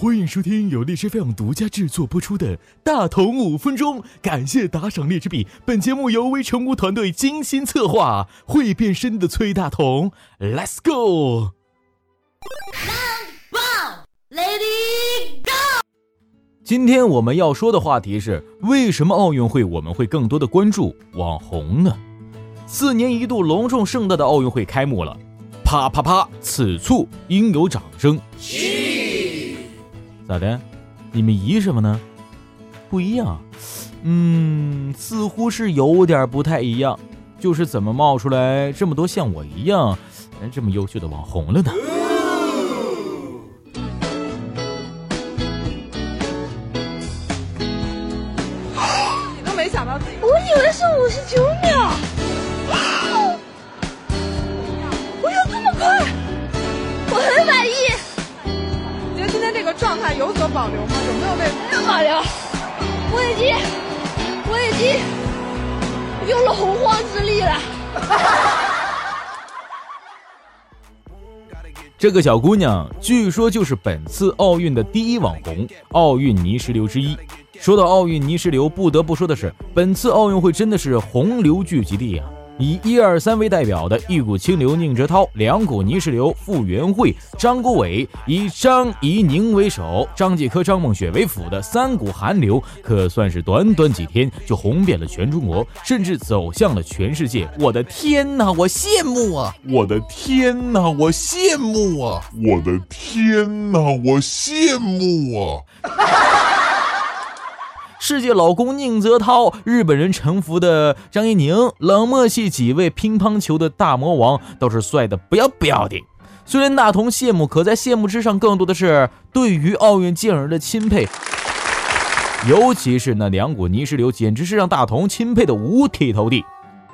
欢迎收听由荔枝 FM 独家制作播出的《大同五分钟》，感谢打赏荔枝币。本节目由微成功团队精心策划，会变身的崔大同，Let's go！Lady Go！今天我们要说的话题是：为什么奥运会我们会更多的关注网红呢？四年一度隆重盛大的奥运会开幕了，啪啪啪，此处应有掌声。咋的？你们疑什么呢？不一样，嗯，似乎是有点不太一样。就是怎么冒出来这么多像我一样这么优秀的网红了呢？你都没想到自己，我以为是五十九秒，有所保留吗？有没有被没有保留，我已经，我已经用了洪荒之力了。这个小姑娘据说就是本次奥运的第一网红，奥运泥石流之一。说到奥运泥石流，不得不说的是，本次奥运会真的是洪流聚集地啊！以一二三为代表的一股清流宁泽涛，两股泥石流傅园慧、张国伟，以张怡宁为首，张继科、张梦雪为辅的三股寒流，可算是短短几天就红遍了全中国，甚至走向了全世界。我的天哪，我羡慕啊！我的天哪，我羡慕啊！我的天哪，我羡慕啊！世界老公宁泽涛，日本人臣服的张怡宁，冷漠系几位乒乓球的大魔王，都是帅的不要不要的。虽然大同羡慕，可在羡慕之上，更多的是对于奥运健儿的钦佩。尤其是那两股泥石流，简直是让大同钦佩的五体投地。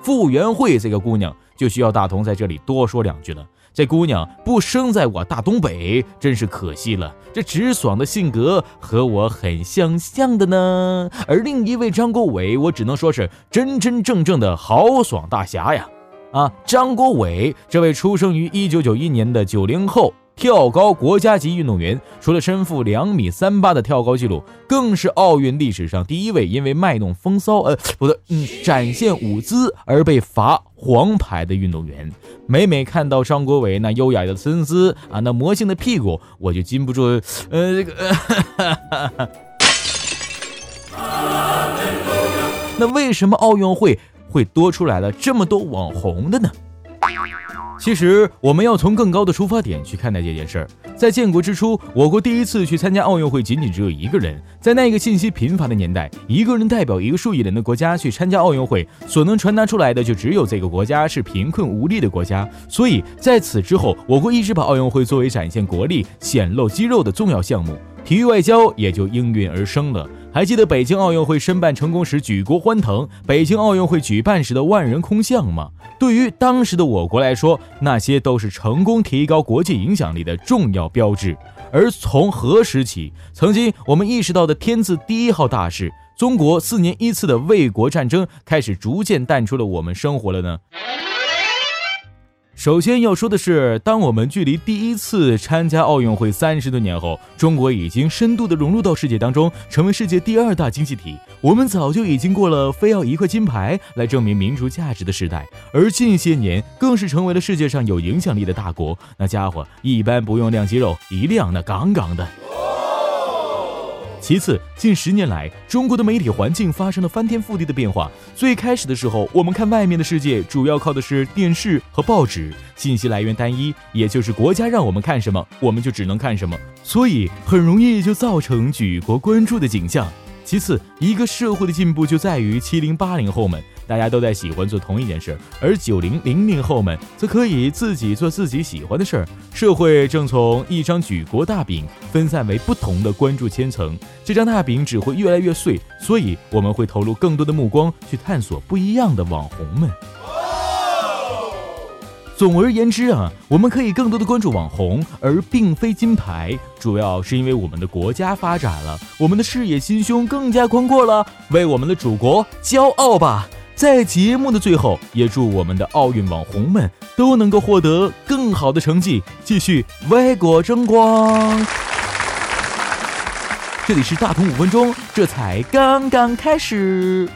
傅园慧这个姑娘，就需要大同在这里多说两句了。这姑娘不生在我大东北，真是可惜了。这直爽的性格和我很相像的呢。而另一位张国伟，我只能说是真真正正的豪爽大侠呀！啊，张国伟这位出生于一九九一年的九零后跳高国家级运动员，除了身负两米三八的跳高纪录，更是奥运历史上第一位因为卖弄风骚，呃，不对，嗯，展现舞姿而被罚黄牌的运动员。每每看到张国伟那优雅的身姿啊，那魔性的屁股，我就禁不住，呃，这个，呃、那为什么奥运会会多出来了这么多网红的呢？其实我们要从更高的出发点去看待这件事儿。在建国之初，我国第一次去参加奥运会，仅仅只有一个人。在那个信息贫乏的年代，一个人代表一个数亿人的国家去参加奥运会，所能传达出来的就只有这个国家是贫困无力的国家。所以在此之后，我国一直把奥运会作为展现国力、显露肌肉的重要项目，体育外交也就应运而生了。还记得北京奥运会申办成功时举国欢腾，北京奥运会举办时的万人空巷吗？对于当时的我国来说，那些都是成功提高国际影响力的重要标志。而从何时起，曾经我们意识到的天字第一号大事——中国四年一次的卫国战争，开始逐渐淡出了我们生活了呢？首先要说的是，当我们距离第一次参加奥运会三十多年后，中国已经深度的融入到世界当中，成为世界第二大经济体。我们早就已经过了非要一块金牌来证明民族价值的时代，而近些年更是成为了世界上有影响力的大国。那家伙一般不用亮肌肉，一亮那杠杠的。其次，近十年来，中国的媒体环境发生了翻天覆地的变化。最开始的时候，我们看外面的世界，主要靠的是电视和报纸，信息来源单一，也就是国家让我们看什么，我们就只能看什么，所以很容易就造成举国关注的景象。其次，一个社会的进步就在于七零八零后们。大家都在喜欢做同一件事，而九零零零后们则可以自己做自己喜欢的事儿。社会正从一张举国大饼分散为不同的关注千层，这张大饼只会越来越碎，所以我们会投入更多的目光去探索不一样的网红们。总而言之啊，我们可以更多的关注网红，而并非金牌，主要是因为我们的国家发展了，我们的视野心胸更加宽阔了，为我们的祖国骄傲吧！在节目的最后，也祝我们的奥运网红们都能够获得更好的成绩，继续为国争光。这里是大同五分钟，这才刚刚开始。